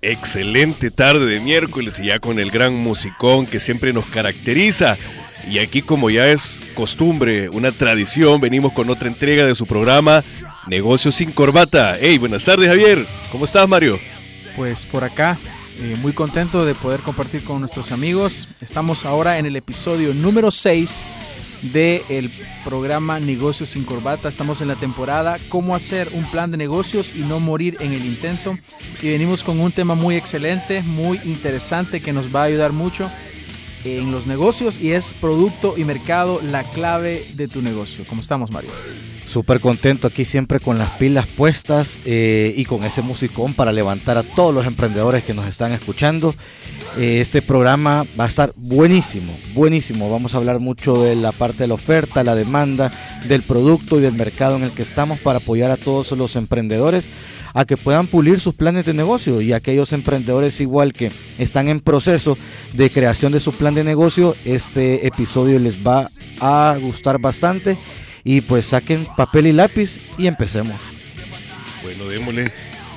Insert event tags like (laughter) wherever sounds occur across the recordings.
Excelente tarde de miércoles y ya con el gran musicón que siempre nos caracteriza. Y aquí como ya es costumbre, una tradición, venimos con otra entrega de su programa Negocios sin Corbata. Hey, buenas tardes Javier, ¿cómo estás Mario? Pues por acá, eh, muy contento de poder compartir con nuestros amigos. Estamos ahora en el episodio número 6 del programa Negocios sin Corbata. Estamos en la temporada Cómo hacer un plan de negocios y no morir en el intento. Y venimos con un tema muy excelente, muy interesante que nos va a ayudar mucho en los negocios y es producto y mercado la clave de tu negocio. ¿Cómo estamos, Mario? Súper contento aquí siempre con las pilas puestas eh, y con ese musicón para levantar a todos los emprendedores que nos están escuchando. Eh, este programa va a estar buenísimo, buenísimo. Vamos a hablar mucho de la parte de la oferta, la demanda, del producto y del mercado en el que estamos para apoyar a todos los emprendedores a que puedan pulir sus planes de negocio y aquellos emprendedores igual que están en proceso de creación de su plan de negocio, este episodio les va a gustar bastante y pues saquen papel y lápiz y empecemos. Bueno, démosle.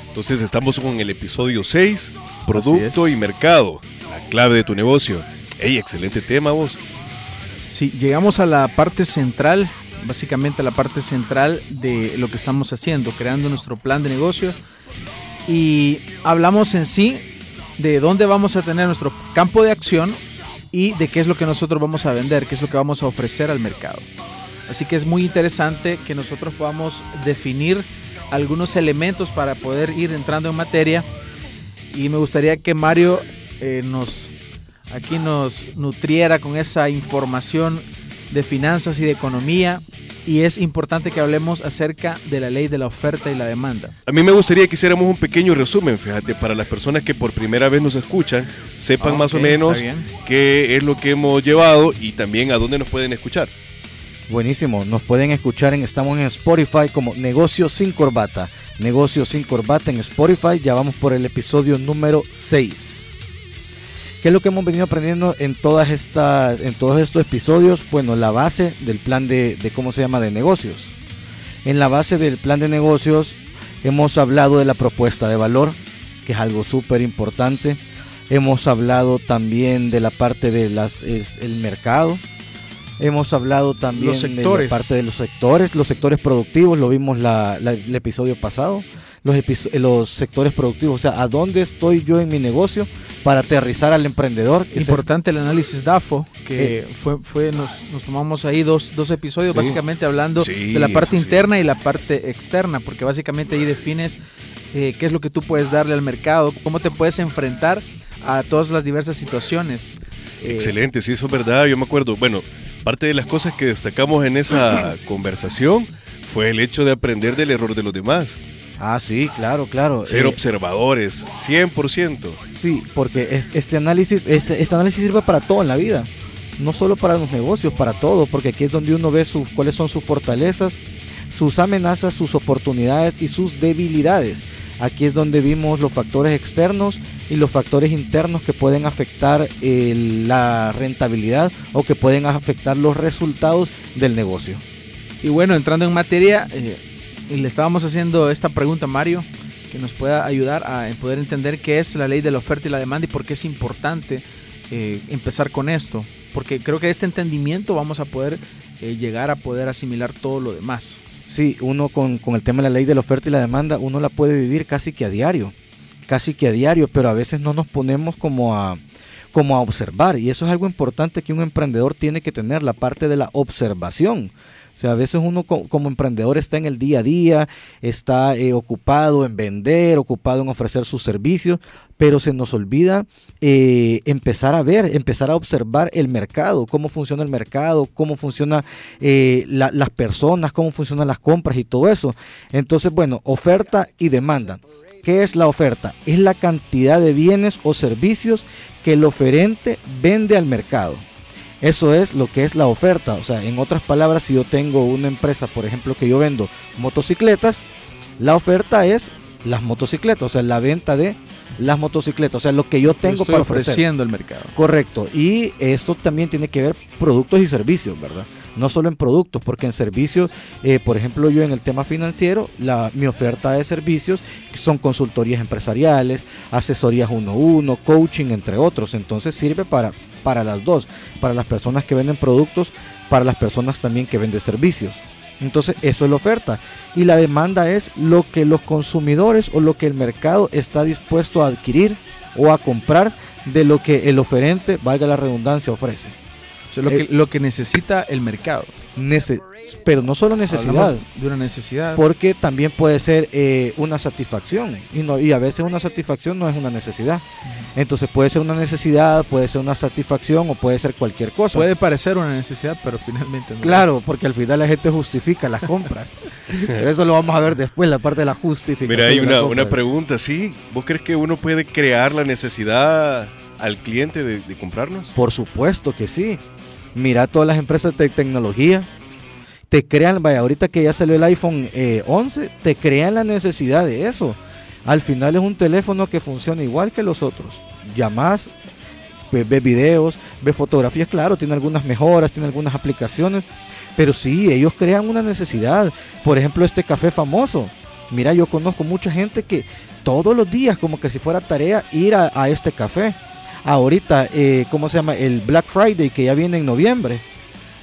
Entonces estamos con el episodio 6, producto y mercado, la clave de tu negocio. Hey, excelente tema vos. Sí, llegamos a la parte central, básicamente a la parte central de lo que estamos haciendo, creando nuestro plan de negocio. Y hablamos en sí de dónde vamos a tener nuestro campo de acción y de qué es lo que nosotros vamos a vender, qué es lo que vamos a ofrecer al mercado. Así que es muy interesante que nosotros podamos definir algunos elementos para poder ir entrando en materia. Y me gustaría que Mario eh, nos aquí nos nutriera con esa información de finanzas y de economía. Y es importante que hablemos acerca de la ley de la oferta y la demanda. A mí me gustaría que hiciéramos un pequeño resumen, fíjate, para las personas que por primera vez nos escuchan, sepan más o menos qué es lo que hemos llevado y también a dónde nos pueden escuchar. Buenísimo, nos pueden escuchar en estamos en Spotify como Negocio sin Corbata. Negocio sin Corbata en Spotify, ya vamos por el episodio número 6. ¿Qué es lo que hemos venido aprendiendo en todas estas en todos estos episodios? Bueno, la base del plan de, de cómo se llama de negocios. En la base del plan de negocios hemos hablado de la propuesta de valor, que es algo súper importante. Hemos hablado también de la parte de las es- el mercado. Hemos hablado también Los de la parte de los sectores, los sectores productivos, lo vimos la, la- el episodio pasado. Los, episo- eh, los sectores productivos, o sea, a dónde estoy yo en mi negocio para aterrizar al emprendedor. Importante el análisis DAFO, que fue, fue nos, nos tomamos ahí dos, dos episodios, Sí. básicamente hablando Sí, de la parte eso sí. interna y la parte externa, porque básicamente ahí defines eh, qué es lo que tú puedes darle al mercado, cómo te puedes enfrentar a todas las diversas situaciones. Eh, Excelente, sí, eso es verdad. Yo me acuerdo, bueno, parte de las cosas que destacamos en esa conversación fue el hecho de aprender del error de los demás. Ah, sí, claro, claro. Ser Eh, observadores, 100%. Sí, porque es- este análisis, este, este análisis sirve para todo en la vida, no solo para los negocios, para todo, porque aquí es donde uno ve sus, cuáles son sus fortalezas, sus amenazas, sus oportunidades y sus debilidades. Aquí es donde vimos los factores externos y los factores internos que pueden afectar eh, la rentabilidad o que pueden afectar los resultados del negocio. Y bueno, entrando en materia, eh, le estábamos haciendo esta pregunta a Mario, que nos pueda ayudar a poder entender qué es la ley de la oferta y la demanda y por qué es importante eh, empezar con esto. Porque creo que este entendimiento vamos a poder llegar a poder asimilar todo lo demás. Sí, uno con, con el tema de la ley de la oferta y la demanda, uno la puede vivir casi que a diario, casi que a diario, pero a veces no nos ponemos como a, como a observar. Y eso es algo importante que un emprendedor tiene que tener, la parte de la observación. Sea, a veces uno co- como emprendedor está en el día a día, está eh, ocupado en vender, ocupado en ofrecer sus servicios, pero se nos olvida eh, empezar a ver, empezar a observar el mercado, cómo funciona el mercado, cómo funcionan las las personas, cómo funcionan las compras y todo eso. Entonces, bueno, oferta y demanda. ¿Qué es la oferta? Es la cantidad de bienes o servicios que el oferente vende al mercado. Eso es lo que es la oferta. O sea, en otras palabras, si yo tengo una empresa, por ejemplo, que yo vendo motocicletas, la oferta es las motocicletas, o sea, la venta de las motocicletas, o sea, lo que yo tengo para ofrecer. ofreciendo el mercado. Correcto. Y esto también tiene que ver productos y servicios, ¿verdad? no solo en productos, porque en servicios, eh, por ejemplo, yo en el tema financiero, la, mi oferta de servicios son consultorías empresariales, asesorías uno a uno, coaching, entre otros. Entonces sirve para, para las dos, para las personas que venden productos, para las personas también que venden servicios. Entonces eso es la oferta. Y la demanda es lo que los consumidores o lo que el mercado está dispuesto a adquirir o a comprar de lo que el oferente, valga la redundancia, ofrece lo, que, eh, lo que necesita el mercado. Pero no solo necesidad. de una necesidad. Porque también puede ser eh, una satisfacción. Y, no, y a veces una satisfacción no es una necesidad. Entonces puede ser una necesidad, puede ser una satisfacción o puede ser cualquier cosa. Puede parecer una necesidad, pero finalmente no. Claro, porque al final la gente justifica las compras. pero (laughs) eso lo vamos a ver después, la parte de la justificación. Mira, hay una, una pregunta, ¿sí? ¿Vos crees que uno puede crear la necesidad al cliente de, de comprarnos? Por supuesto que sí mira todas las empresas de tecnología, te crean, vaya, ahorita que ya salió el iPhone 11, eh, te crean la necesidad de eso. Al final es un teléfono que funciona igual que los otros. Llamas, ve, ve videos, ve fotografías, claro, tiene algunas mejoras, tiene algunas aplicaciones, pero sí, ellos crean una necesidad. Por ejemplo, este café famoso. Mira, yo conozco mucha gente que todos los días, como que si fuera tarea, ir a este café ahorita, eh, ¿cómo se llama? El Black Friday que ya viene en noviembre.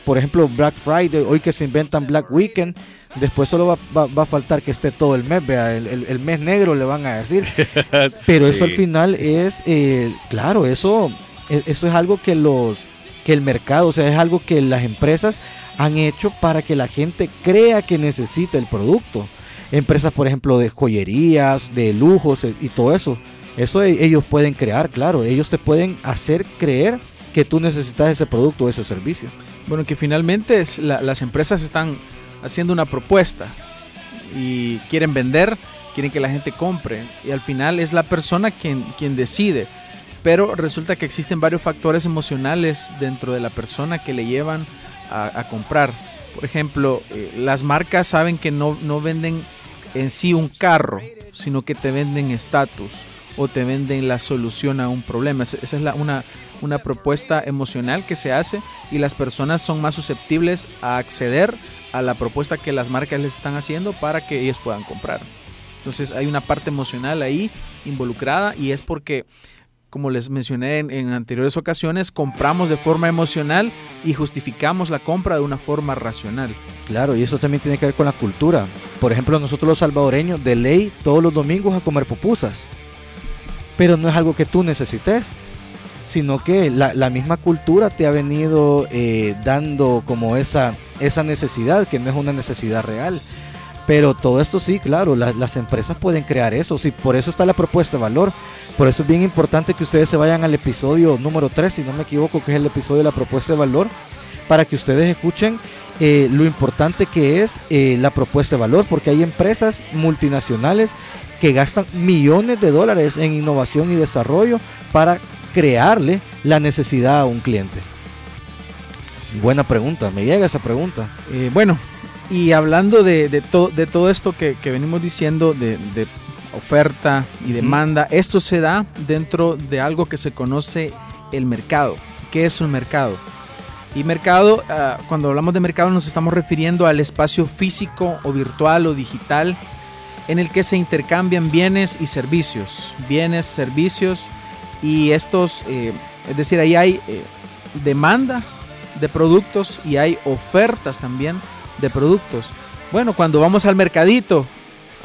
Por ejemplo, Black Friday, hoy que se inventan Black Weekend, después solo va, a faltar que esté todo el mes, vea, el, mes negro le van a decir. (laughs) Pero eso al final es, eh, claro, eso, e, eso es algo que los, que el mercado, o sea, es algo que las empresas han hecho para que la gente crea que necesita el producto. Empresas, por ejemplo, de joyerías, de lujos eh, y todo eso eso e-, ellos pueden crear, claro. Ellos te pueden hacer creer que tú necesitas ese producto o ese servicio. Bueno, que finalmente es las empresas están haciendo una propuesta y quieren vender, quieren que la gente compre y al final es la persona quien, quien decide. Pero resulta que existen varios factores emocionales dentro de la persona que le llevan a, comprar. Por ejemplo, eh, las marcas saben que no, no venden en sí un carro, sino que te venden estatus o te venden la solución a un problema. Esa es una, una propuesta emocional que se hace y las personas son más susceptibles a acceder a la propuesta que las marcas les están haciendo para que ellos puedan comprar. Entonces hay una parte emocional ahí involucrada y es porque, como les mencioné en, en, anteriores ocasiones, compramos de forma emocional y justificamos la compra de una forma racional. Claro, y eso también tiene que ver con la cultura. Por ejemplo, nosotros los salvadoreños de ley todos los domingos a comer pupusas pero no es algo que tú necesites, sino que la, misma cultura te ha venido eh, dando como esa, esa necesidad, que no es una necesidad real. Pero todo esto sí, claro, las empresas pueden crear eso, sí, por eso está la propuesta de valor. Por eso es bien importante que ustedes se vayan al episodio número 3, si no me equivoco, que es el episodio de la propuesta de valor, para que ustedes escuchen eh, lo importante que es eh, la propuesta de valor, porque hay empresas multinacionales que gastan millones de dólares en innovación y desarrollo para crearle la necesidad a un cliente. Buena pregunta, me llega esa pregunta. Eh, bueno, y hablando de, de, de todo esto que, venimos diciendo, de, oferta y demanda, esto se da dentro de algo que se conoce el mercado. ¿Qué es un mercado? Y mercado, ah, cuando hablamos de mercado nos estamos refiriendo al espacio físico o virtual o digital en el que se intercambian bienes y servicios, bienes, servicios y estos, eh, es decir, ahí hay eh, demanda de productos y hay ofertas también de productos. Bueno, cuando vamos al mercadito,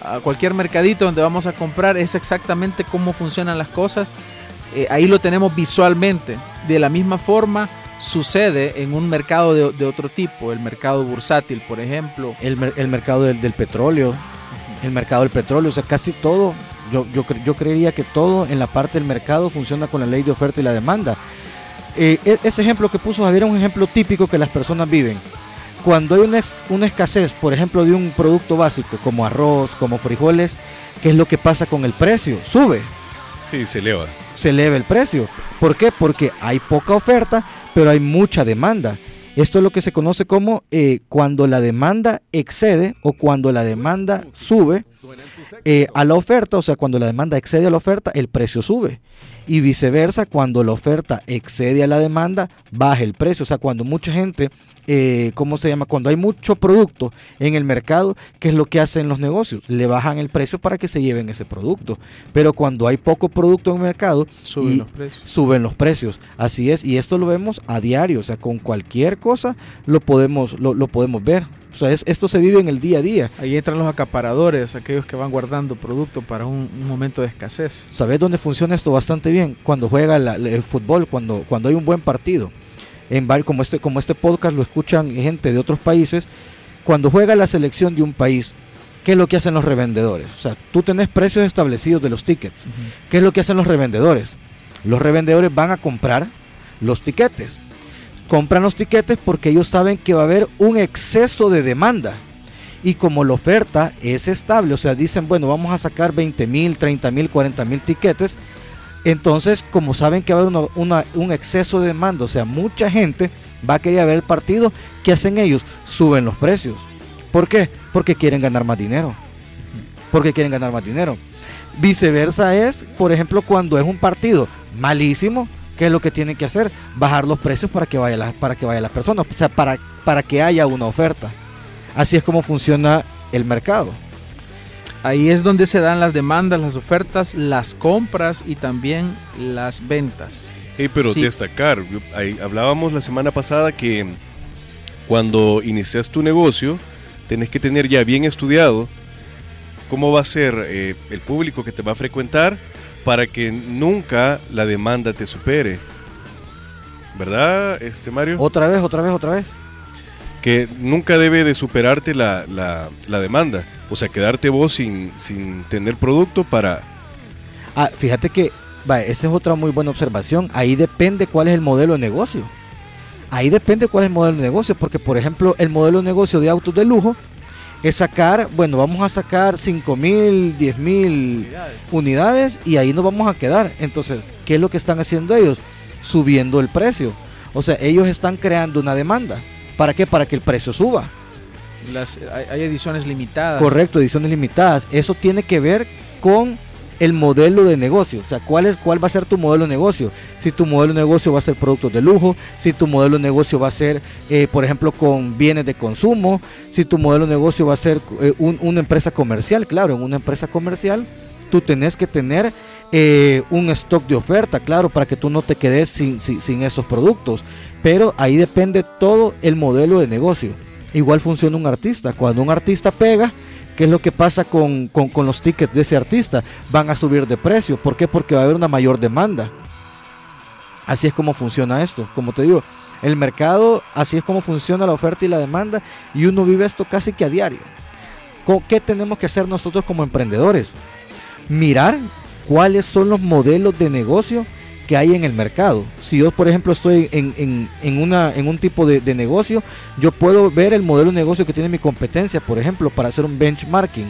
a cualquier mercadito donde vamos a comprar, es exactamente cómo funcionan las cosas. Eh, ahí lo tenemos visualmente. De la misma forma sucede en un mercado de, otro tipo, el mercado bursátil, por ejemplo. El, mercado del petróleo, el mercado del petróleo, o sea, casi todo, yo, yo, yo creería que todo en la parte del mercado funciona con la ley de oferta y la demanda. Eh, e, ese ejemplo que puso Javier es un ejemplo típico que las personas viven. Cuando hay una, una escasez, por ejemplo, de un producto básico como arroz, como frijoles, ¿qué es lo que pasa con el precio? Sube. Sí, se eleva. Se eleva el precio. ¿Por qué? Porque hay poca oferta, pero hay mucha demanda. Esto es lo que se conoce como eh, cuando la demanda excede o cuando la demanda sube eh, a la oferta, o sea, cuando la demanda excede a la oferta, el precio sube. Y viceversa, cuando la oferta excede a la demanda, baja el precio. O sea, cuando mucha gente eh, ¿cómo se llama? Cuando hay mucho producto en el mercado, ¿qué es lo que hacen los negocios? Le bajan el precio para que se lleven ese producto. Pero cuando hay poco producto en el mercado, suben los precios. Suben los precios. Así es, y esto lo vemos a diario, o sea, con cualquier cosa lo podemos, lo, podemos ver. O sea, esto se vive en el día a día. Ahí entran los acaparadores, aquellos que van guardando producto para un, momento de escasez. ¿Sabes dónde funciona esto bastante bien? Cuando juega el fútbol, cuando, cuando hay un buen partido en como este, como este podcast lo escuchan gente de otros países, cuando juega la selección de un país, ¿qué es lo que hacen los revendedores? O sea, tú tenés precios establecidos de los tickets. ¿Qué es lo que hacen los revendedores? Los revendedores van a comprar los tiquetes. Compran los tiquetes porque ellos saben que va a haber un exceso de demanda. Y como la oferta es estable, o sea, dicen, bueno, vamos a sacar 20 mil, 30 mil, 40 mil tiquetes, entonces, como saben que va a haber un exceso de demanda, o sea, mucha gente va a querer ver el partido, ¿qué hacen ellos? Suben los precios. ¿Por qué? Porque quieren ganar más dinero. Porque quieren ganar más dinero. Viceversa es, por ejemplo, cuando es un partido malísimo, ¿qué es lo que tienen que hacer? Bajar los precios para que vaya para que vayan las personas, o sea, para, para que haya una oferta. Así es como funciona el mercado. Ahí es donde se dan las demandas, las ofertas, las compras y también las ventas. Hey, pero destacar, hablábamos la semana pasada que cuando inicias tu negocio, tenés que tener ya bien estudiado cómo va a ser eh, el público que te va a frecuentar para que nunca la demanda te supere. ¿Verdad, este Mario? Otra vez, otra vez, otra vez. Que nunca debe de superarte la, la demanda. O sea, quedarte vos sin, sin tener producto para... Ah, fíjate que, esa es otra muy buena observación. Ahí depende cuál es el modelo de negocio. Ahí depende cuál es el modelo de negocio, porque por ejemplo el modelo de negocio de autos de lujo es sacar, bueno, vamos a sacar 5 mil, 10 mil unidades y ahí nos vamos a quedar. Entonces, ¿qué es lo que están haciendo ellos? Subiendo el precio. O sea, ellos están creando una demanda. ¿Para qué? Para que el precio suba hay, ediciones limitadas. Correcto, ediciones limitadas. Eso tiene que ver con el modelo de negocio, o sea, cuál es cuál va a ser tu modelo de negocio. Si tu modelo de negocio va a ser productos de lujo, si tu modelo de negocio va a ser, eh, por ejemplo, con bienes de consumo, si tu modelo de negocio va a ser eh, una empresa comercial, claro, en una empresa comercial tú tenés que tener eh, un stock de oferta, claro, para que tú no te quedes sin, sin esos productos. Pero ahí depende todo el modelo de negocio. Igual funciona un artista. Cuando un artista pega, ¿qué es lo que pasa con, los tickets de ese artista? Van a subir de precio. ¿Por qué? Porque va a haber una mayor demanda. Así es como funciona esto. Como te digo, el mercado, así es como funciona la oferta y la demanda. Y uno vive esto casi que a diario. ¿Qué tenemos que hacer nosotros como emprendedores? Mirar cuáles son los modelos de negocio que hay en el mercado. Si yo, por ejemplo, estoy en, en, una, en un tipo de, negocio, yo puedo ver el modelo de negocio que tiene mi competencia, por ejemplo, para hacer un benchmarking.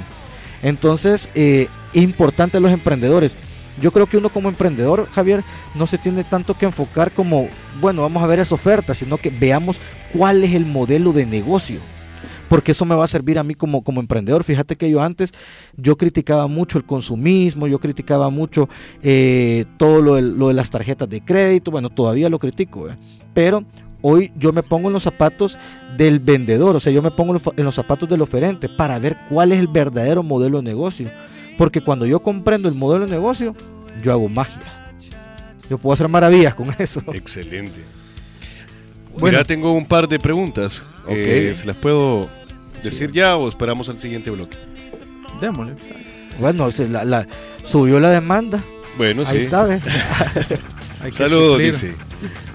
Entonces, eh, importante a los emprendedores. Yo creo que uno como emprendedor, Javier, no se tiene tanto que enfocar como, bueno, vamos a ver esa oferta, sino que veamos cuál es el modelo de negocio porque eso me va a servir a mí como, como emprendedor. Fíjate que yo antes, yo criticaba mucho el consumismo, yo criticaba mucho eh, todo lo de, las tarjetas de crédito, bueno, todavía lo critico, pero hoy yo me pongo en los zapatos del vendedor, o sea, yo me pongo en los zapatos del oferente para ver cuál es el verdadero modelo de negocio. Porque cuando yo comprendo el modelo de negocio, yo hago magia. Yo puedo hacer maravillas con eso. Excelente. Bueno, ya tengo un par de preguntas. Okay. Eh, se las puedo decir ya o esperamos al siguiente bloque? Démosle. Bueno, la, subió la demanda. Bueno, Ahí sí. Está, (laughs) Saludos, dice.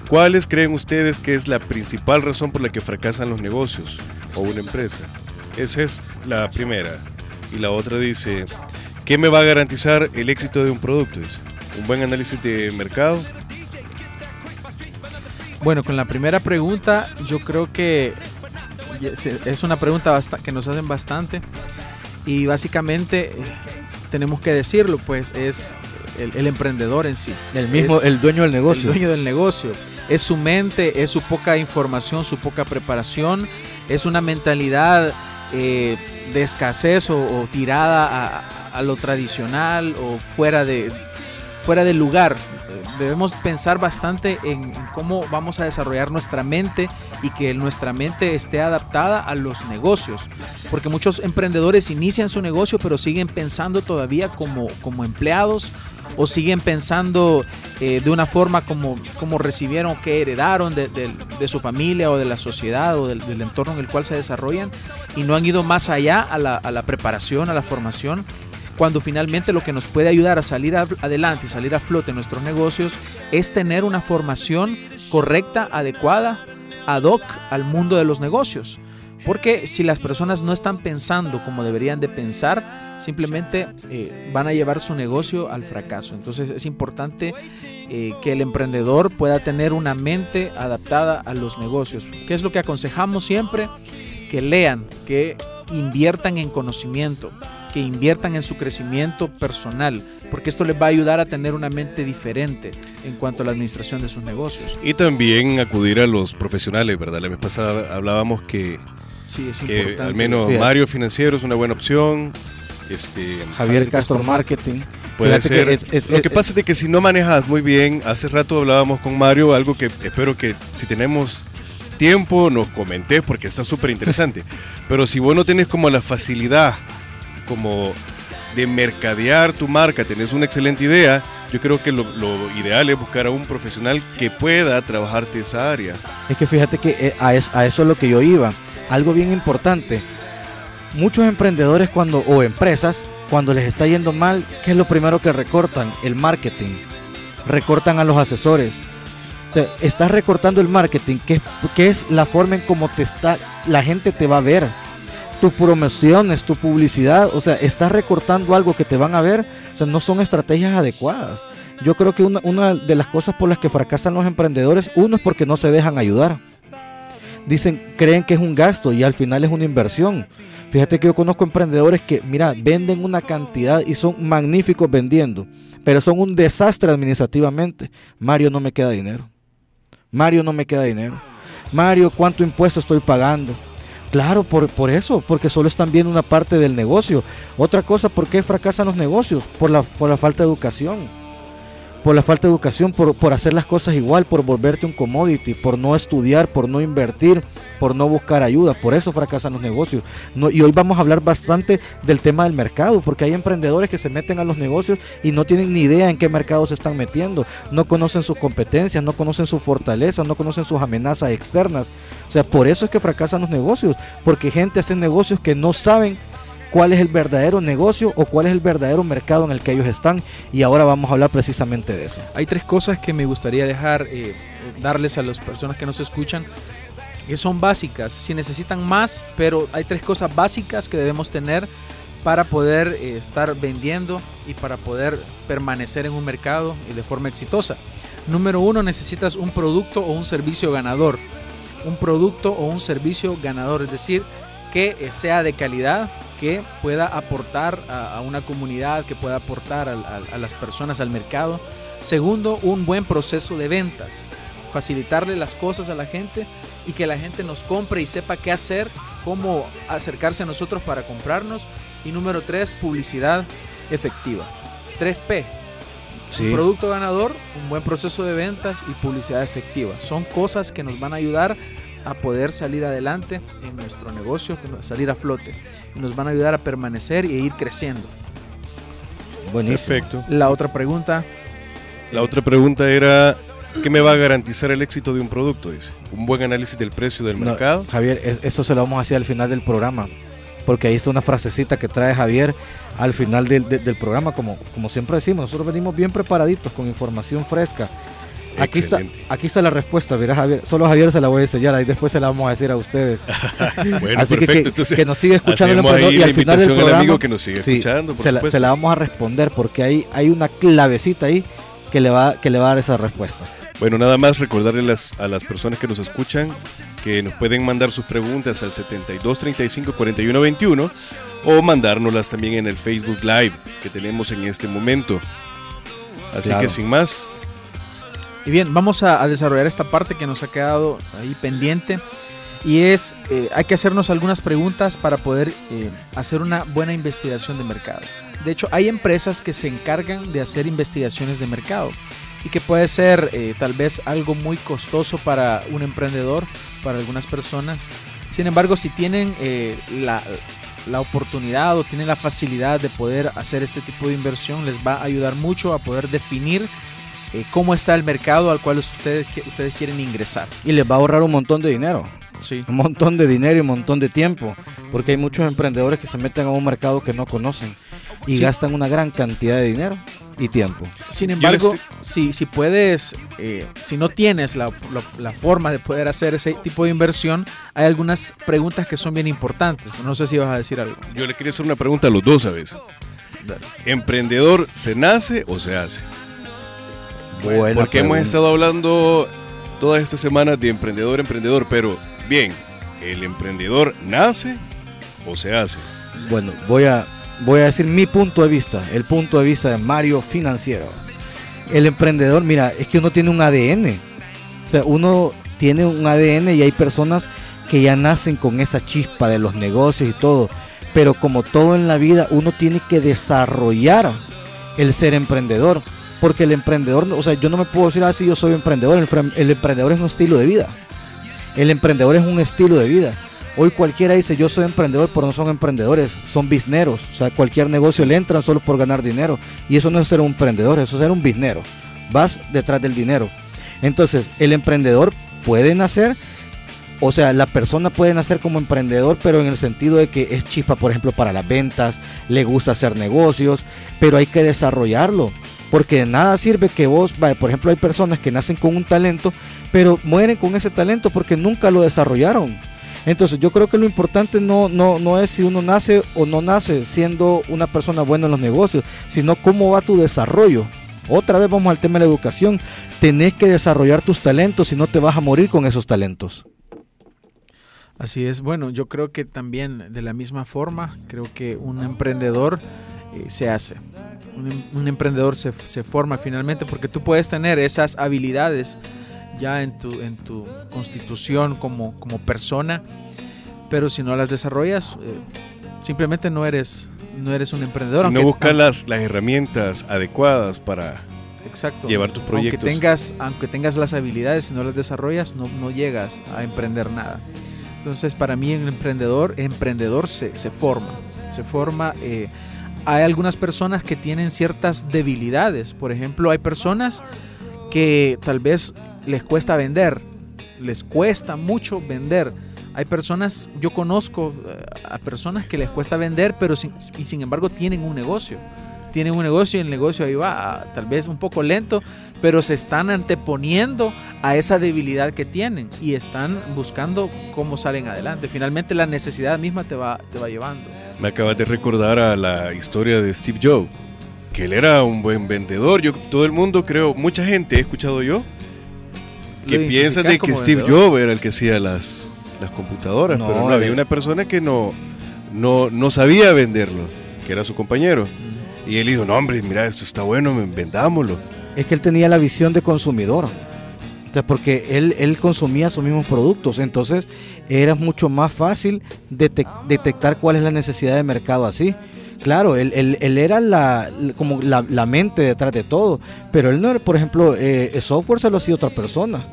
¿Cuáles creen ustedes que es la principal razón por la que fracasan los negocios o una empresa? Esa es la primera. Y la otra dice, ¿qué me va a garantizar el éxito de un producto? ¿Un buen análisis de mercado? Bueno, con la primera pregunta, yo creo que es una pregunta que nos hacen bastante y básicamente tenemos que decirlo, pues es el, emprendedor en sí. El mismo, el dueño del negocio. El dueño del negocio. Es su mente, es su poca información, su poca preparación, es una mentalidad eh, de escasez o, tirada a, lo tradicional o fuera de fuera del lugar. Debemos pensar bastante en, cómo vamos a desarrollar nuestra mente y que nuestra mente esté adaptada a los negocios. Porque muchos emprendedores inician su negocio pero siguen pensando todavía como, como empleados o siguen pensando eh, de una forma como, como recibieron, que heredaron de, su familia o de la sociedad o del, entorno en el cual se desarrollan y no han ido más allá a la, a la preparación, a la formación cuando finalmente lo que nos puede ayudar a salir adelante y salir a flote nuestros negocios es tener una formación correcta, adecuada, ad hoc al mundo de los negocios. Porque si las personas no están pensando como deberían de pensar, simplemente eh, van a llevar su negocio al fracaso. Entonces es importante eh, que el emprendedor pueda tener una mente adaptada a los negocios. ¿Qué es lo que aconsejamos siempre? Que lean, que inviertan en conocimiento, que inviertan en su crecimiento personal, porque esto les va a ayudar a tener una mente diferente en cuanto a la administración de sus negocios. Y también acudir a los profesionales, ¿verdad? La vez pasada hablábamos que Sí, es que al menos Mario Financiero es una buena opción. Este, Javier Castro Marketing. Puede ser. Lo que pasa es que si no manejas muy bien, hace rato hablábamos con Mario, algo que espero que si tenemos tiempo nos comenté porque está súper interesante. (laughs) Pero si vos no tenés como la facilidad como de mercadear tu marca, tenés una excelente idea, yo creo que lo, ideal es buscar a un profesional que pueda trabajarte esa área. Es que fíjate que eh, a, eso, es lo que yo iba algo bien importante. Muchos emprendedores cuando o empresas cuando les está yendo mal, ¿qué es lo primero que recortan? El marketing. Recortan a los asesores. O estás recortando el marketing, que, que es la forma en cómo te está, la gente te va a ver. Tu promociones, tu publicidad, o sea, estás recortando algo que te van a ver, o sea, no son estrategias adecuadas. Yo creo que una, una de las cosas por las que fracasan los emprendedores, uno es porque no se dejan ayudar dicen, creen que es un gasto y al final es una inversión. Fíjate que yo conozco emprendedores que, mira, venden una cantidad y son magníficos vendiendo, pero son un desastre administrativamente. Mario, no me queda dinero. Mario, no me queda dinero. Mario, ¿cuánto impuesto estoy pagando? Claro, por, por eso, porque solo están viendo una parte del negocio. Otra cosa, ¿por qué fracasan los negocios? Por la, por la falta de educación por la falta de educación, por, por, hacer las cosas igual, por volverte un commodity, por no estudiar, por no invertir, por no buscar ayuda. Por eso fracasan los negocios. Y hoy vamos a hablar bastante del tema del mercado, porque hay emprendedores que se meten a los negocios y no tienen ni idea en qué mercado se están metiendo. No conocen sus competencias, no conocen sus fortalezas, no conocen sus amenazas externas. O sea, por eso es que fracasan los negocios, porque gente hace negocios que no saben cuál es el verdadero negocio o cuál es el verdadero mercado en el que ellos están y ahora vamos a hablar precisamente de eso. Hay tres cosas que me gustaría dejar, eh, darles a las personas que nos escuchan que son básicas. Si necesitan más, pero hay tres cosas básicas que debemos tener para poder eh, estar vendiendo y para poder permanecer en un mercado y de forma exitosa. Número uno, necesitas un producto o un servicio ganador. Un producto o un servicio ganador, es decir, que sea de calidad, que pueda aportar a, una comunidad, que pueda aportar a, las personas, al mercado. Segundo, un buen proceso de ventas, facilitarle las cosas a la gente y que la gente nos compre y sepa qué hacer, cómo acercarse a nosotros para comprarnos. Y número tres, publicidad efectiva. 3P. Un producto ganador, un buen proceso de ventas y publicidad efectiva. Son cosas que nos van a ayudar a poder salir adelante en nuestro negocio, salir a flote. Y nos van a ayudar a permanecer y ir creciendo. Buenísimo. Perfecto. La otra pregunta. La otra pregunta era, ¿qué me va a garantizar el éxito de un producto? Dice, un buen análisis del precio del mercado. Javier, eso se lo vamos a hacer al final del programa, porque ahí está una frasecita que trae Javier al final del, del programa, como, como siempre decimos, nosotros venimos bien preparaditos, con información fresca Aquí está, aquí está la respuesta, mira Javier. Solo Javier se la voy a enseñar, ahí después se la vamos a decir a ustedes. (laughs) bueno, así perfecto. Que, que, nos sigue escuchando el y al final del programa, amigo que nos sigue escuchando, se, la, se, la, vamos a responder porque hay, hay una clavecita ahí que le, va, que le va a dar esa respuesta. Bueno, nada más recordarle a las personas que nos escuchan que nos pueden mandar sus preguntas al 72 35 41 21 o mandárnoslas también en el Facebook Live que tenemos en este momento. Así Claro. que sin más, Y bien, vamos a, a desarrollar esta parte que nos ha quedado ahí pendiente. Y es, eh, hay que hacernos algunas preguntas para poder eh, hacer una buena investigación de mercado. De hecho, hay empresas que se encargan de hacer investigaciones de mercado y que puede ser eh, tal vez algo muy costoso para un emprendedor, para algunas personas. Sin embargo, si tienen eh, la, la oportunidad o tienen la facilidad de poder hacer este tipo de inversión, les va a ayudar mucho a poder definir eh, cómo está el mercado al cual ustedes, ustedes quieren ingresar. Y les va a ahorrar un montón de dinero. Sí. Un montón de dinero y un montón de tiempo. Porque hay muchos emprendedores que se meten a un mercado que no conocen. Y Sí. gastan una gran cantidad de dinero y tiempo. Sin embargo, si, si puedes, eh, si no tienes la, la- la forma de poder hacer ese tipo de inversión, hay algunas preguntas que son bien importantes. No sé si vas a decir algo. yo le quería hacer una pregunta a los dos a veces. ¿Emprendedor se nace o se hace? Buena Porque hemos estado hablando todas estas semanas de emprendedor, emprendedor, pero bien, ¿el emprendedor nace o se hace? Bueno, voy a, voy a decir mi punto de vista, el punto de vista de Mario Financiero. El emprendedor, mira, es que uno tiene un ADN. O sea, uno tiene un ADN y hay personas que ya nacen con esa chispa de los negocios y todo. Pero como todo en la vida, uno tiene que desarrollar el ser emprendedor. Porque el emprendedor, o sea, yo no me puedo decir así, yo soy emprendedor. El, emprendedor es un estilo de vida. El emprendedor es un estilo de vida. Hoy cualquiera dice yo soy emprendedor, pero no son emprendedores, son bizneros. O sea, cualquier negocio le entran solo por ganar dinero. Y eso no es ser un emprendedor, eso es ser un biznero. Vas detrás del dinero. Entonces, el emprendedor puede nacer, o sea, la persona puede nacer como emprendedor, pero en el sentido de que es chispa, por ejemplo, para las ventas, le gusta hacer negocios, pero hay que desarrollarlo. Porque de nada sirve que vos, por ejemplo, hay personas que nacen con un talento, pero mueren con ese talento porque nunca lo desarrollaron. Entonces yo creo que lo importante no, no, no es si uno nace o no nace siendo una persona buena en los negocios, sino cómo va tu desarrollo. Otra vez vamos al tema de la educación. Tenés que desarrollar tus talentos, si no te vas a morir con esos talentos. Así es. Bueno, yo creo que también de la misma forma, creo que un emprendedor eh, se hace. Un, em- un emprendedor se, se forma finalmente porque tú puedes tener esas habilidades ya en tu, en tu constitución como, como persona, pero si no las desarrollas, eh, simplemente no eres, no eres un emprendedor. Si no buscas las, las herramientas adecuadas para... Exacto. llevar tus proyectos. Aunque tengas, aunque tengas las habilidades, si no las desarrollas, no, no llegas a emprender nada. Entonces, para mí, el emprendedor, emprendedor se, se forma. Se forma. eh, hay algunas personas que tienen ciertas debilidades. Por ejemplo, hay personas que tal vez les cuesta vender. Les cuesta mucho vender. Hay personas, yo conozco eh, a personas que les cuesta vender, pero sin, y sin embargo tienen un negocio tienen un negocio y el negocio ahí va, ah, tal vez un poco lento, pero se están anteponiendo a esa debilidad que tienen y están buscando cómo salen adelante. Finalmente la necesidad misma te va, te va llevando. Me acabas de recordar a la historia de Steve Jobs, que él era un buen vendedor. Yo, todo el mundo, creo, mucha gente he escuchado yo, que identificas de que Steve. Jobs era el que hacía las, las computadoras, No, pero no, había una persona que no, no, no sabía venderlo, que era su compañero. Y él dijo, no hombre, mira, esto está bueno, vendámoslo. Es que él tenía la visión de consumidor. O sea, porque él, él consumía sus mismos productos. Entonces era mucho más fácil detec- detectar cuál es la necesidad de mercado así. Claro, él, él- él era la, como la, la mente detrás de todo. Pero él no era, por ejemplo, eh, el software se lo hacía otra persona.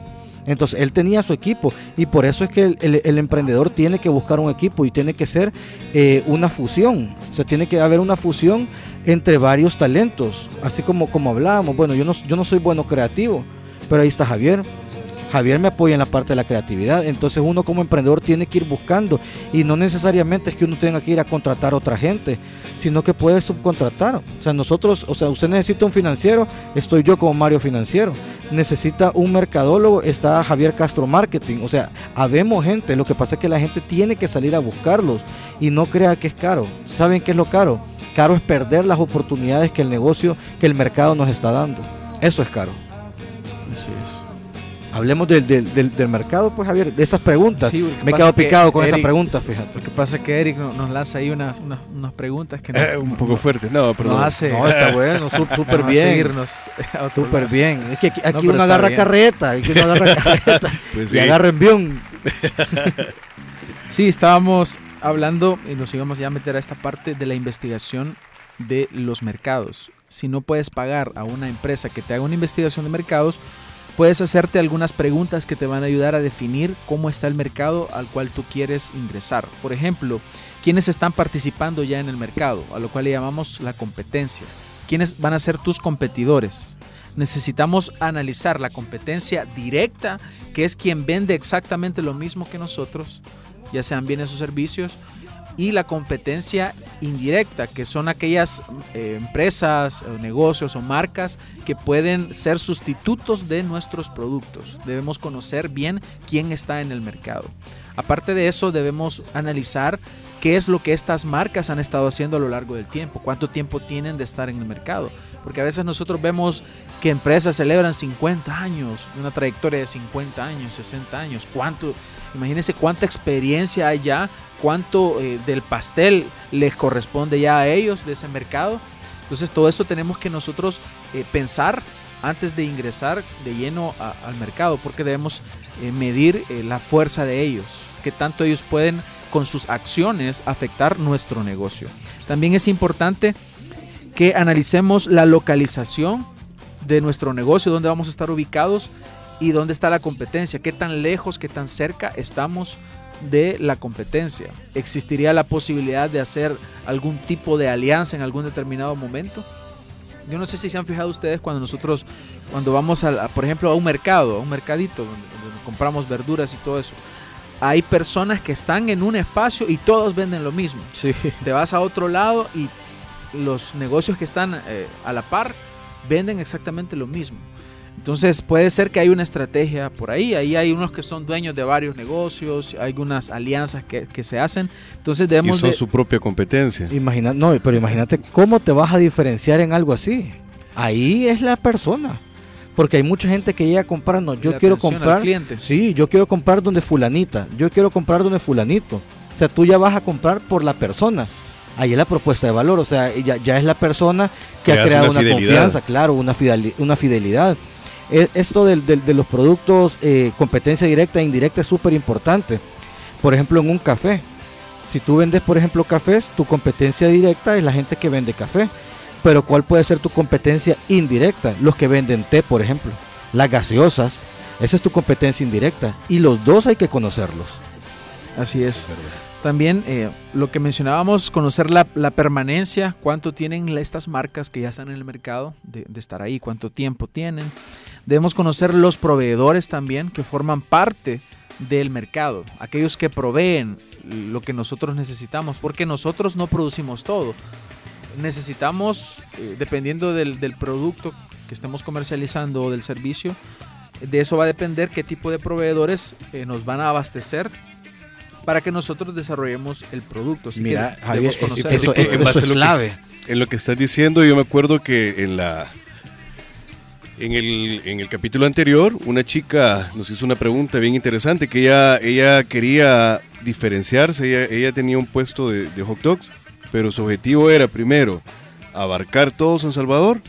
Entonces él tenía su equipo y por eso es que el, el- el emprendedor tiene que buscar un equipo y tiene que ser eh, una fusión. O sea, tiene que haber una fusión entre varios talentos, así como, como hablábamos. Bueno, yo no, yo no soy bueno creativo, pero ahí está Javier. Javier me apoya en la parte de la creatividad, entonces uno como emprendedor tiene que ir buscando y no necesariamente es que uno tenga que ir a contratar a otra gente, sino que puede subcontratar. O sea, nosotros, o sea, usted necesita un financiero, estoy yo como Mario Financiero. Necesita un mercadólogo, está Javier Castro Marketing. O sea, habemos gente, lo que pasa es que la gente tiene que salir a buscarlos y no crea que es caro. ¿Saben qué es lo caro? Caro es perder las oportunidades que el negocio, que el mercado nos está dando. Eso es caro. Así es. Hablemos del, del, del, mercado, pues Javier, de esas preguntas. Me he quedado picado con esas preguntas, fíjate. Lo que pasa es que Eric nos lanza ahí unas, unas, unas preguntas que eh, un poco fuertes, no, pero no hace. No, está (laughs) bueno, súper bien. Súper (laughs) bien. Es que aquí, uno agarra carreta, aquí uno agarra (laughs) carreta pues y agarra envión. sí, estábamos hablando y nos íbamos ya a meter a esta parte de la investigación de los mercados. Si no puedes pagar a una empresa que te haga una investigación de mercados, puedes hacerte algunas preguntas que te van a ayudar a definir cómo está el mercado al cual tú quieres ingresar. Por ejemplo, quiénes están participando ya en el mercado, a lo cual le llamamos la competencia. ¿Quiénes van a ser tus competidores? Necesitamos analizar la competencia directa, que es quien vende exactamente lo mismo que nosotros, ya sean bienes o servicios, y la competencia indirecta, que son aquellas eh, empresas, o negocios o marcas que pueden ser sustitutos de nuestros productos. Debemos conocer bien quién está en el mercado. Aparte de eso, debemos analizar qué es lo que estas marcas han estado haciendo a lo largo del tiempo, cuánto tiempo tienen de estar en el mercado. Porque a veces nosotros vemos que empresas celebran 50 años, una trayectoria de 50 años, 60 años. ¿Cuánto? Imagínense cuánta experiencia hay ya cuánto eh, del pastel les corresponde ya a ellos de ese mercado. Entonces todo eso tenemos que nosotros eh, pensar antes de ingresar de lleno al mercado, porque debemos eh, medir la fuerza de ellos, que tanto ellos pueden con sus acciones afectar nuestro negocio. También es importante que analicemos la localización de nuestro negocio, dónde vamos a estar ubicados y dónde está la competencia, qué tan lejos, qué tan cerca estamos de la competencia. ¿Existiría la posibilidad de hacer algún tipo de alianza en algún determinado momento? Yo no sé si se han fijado ustedes cuando nosotros, cuando vamos, a, por ejemplo, a un mercado, a un mercadito, donde, compramos verduras y todo eso, hay personas que están en un espacio y todos venden lo mismo. Te vas a otro lado y los negocios que están eh, a la par venden exactamente lo mismo. Entonces puede ser que hay una estrategia por ahí, ahí hay unos que son dueños de varios negocios, hay algunas alianzas que, se hacen, entonces debemos... Y son su propia competencia. Imagina, no, pero imagínate cómo te vas a diferenciar en algo así. Ahí es la persona. Porque hay mucha gente que llega a comprar, no, yo quiero comprar... Sí, yo quiero comprar donde fulanita, yo quiero comprar donde fulanito. O sea, tú ya vas a comprar por la persona. Ahí es la propuesta de valor, o sea, ya, ya es la persona que, ha creado una, confianza, claro, una, una fidelidad. E, esto de, los productos, eh, competencia directa e indirecta es súper importante. Por ejemplo, en un café. Si tú vendes, por ejemplo, cafés, tu competencia directa es la gente que vende café. Pero ¿cuál puede ser tu competencia indirecta? Los que venden té, por ejemplo. Las gaseosas. Esa es tu competencia indirecta. Y los dos hay que conocerlos. Así es. También eh, lo que mencionábamos, conocer la, permanencia, cuánto tienen estas marcas que ya están en el mercado de, de estar ahí, cuánto tiempo tienen. Debemos conocer los proveedores también que forman parte del mercado, aquellos que proveen lo que nosotros necesitamos, porque nosotros no producimos todo. Necesitamos, eh, dependiendo del, producto que estemos comercializando o del servicio, de eso va a depender qué tipo de proveedores eh, nos van a abastecer para que nosotros desarrollemos el producto. Mira, Javier, eso, es clave. en lo que estás diciendo, yo me acuerdo que en la en el, en el capítulo anterior, una chica nos hizo una pregunta bien interesante, que ella, ella quería diferenciarse, ella, ella tenía un puesto de, hot dogs, pero su objetivo era primero abarcar todo San Salvador,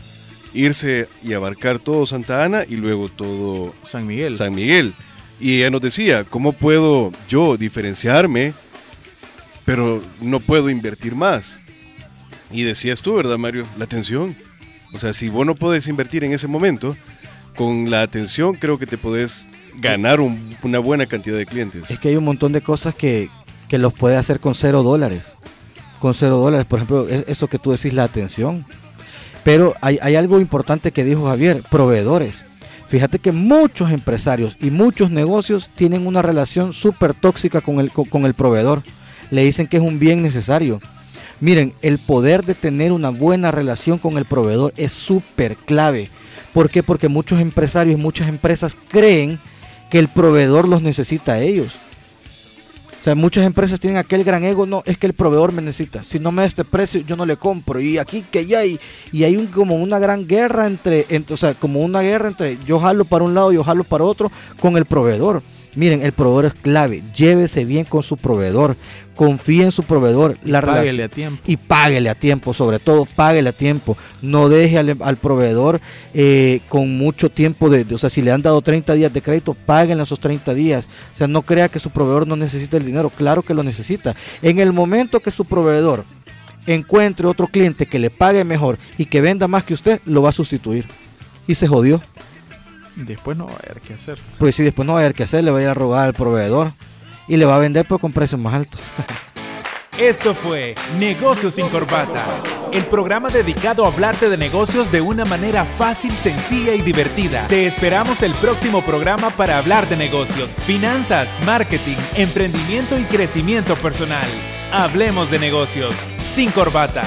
irse y abarcar todo Santa Ana y luego todo San Miguel. San Miguel. Y ella nos decía, ¿cómo puedo yo diferenciarme, pero no puedo invertir más? Y decías tú, ¿verdad, Mario? La atención. O sea, si vos no podés invertir en ese momento, con la atención creo que te podés ganar una buena cantidad de clientes. Es que hay un montón de cosas que, que los puedes hacer con cero dólares. Con cero dólares, por ejemplo, eso que tú decís, la atención. Pero hay, algo importante que dijo Javier, proveedores. Fíjate que muchos empresarios y muchos negocios tienen una relación súper tóxica con el, con el proveedor. Le dicen que es un bien necesario Miren, el poder de tener una buena relación con el proveedor es súper clave. ¿Por qué? Porque muchos empresarios y muchas empresas creen que el proveedor los necesita a ellos. Muchas empresas tienen aquel gran ego, no, es que el proveedor me necesita. Si no me da este precio, yo no le compro. Y aquí que ya hay, y hay un, como una gran guerra entre, entre, o sea, como una guerra entre yo jalo para un lado y yo jalo para otro con el proveedor. Miren, el proveedor es clave. Llévese bien con su proveedor. Confíe en su proveedor. Y la páguele a tiempo. Y páguele a tiempo, sobre todo, páguele a tiempo. No deje al, proveedor eh, con mucho tiempo de, O sea, si le han dado 30 días de crédito, páguenle esos 30 días. O sea, no crea que su proveedor no necesita el dinero. Claro que lo necesita. En el momento que su proveedor encuentre otro cliente que le pague mejor y que venda más que usted, lo va a sustituir. Y se jodió. Después no va a haber qué hacer. Pues si después no va a haber qué hacer, le va a ir a rogar al proveedor y le va a vender pero con precios más altos. (laughs) Esto fue Negocios sin Corbata, el programa dedicado a hablarte de negocios de una manera fácil, sencilla y divertida. Te esperamos el próximo programa para hablar de negocios, finanzas, marketing, emprendimiento y crecimiento personal. Hablemos de negocios sin corbata.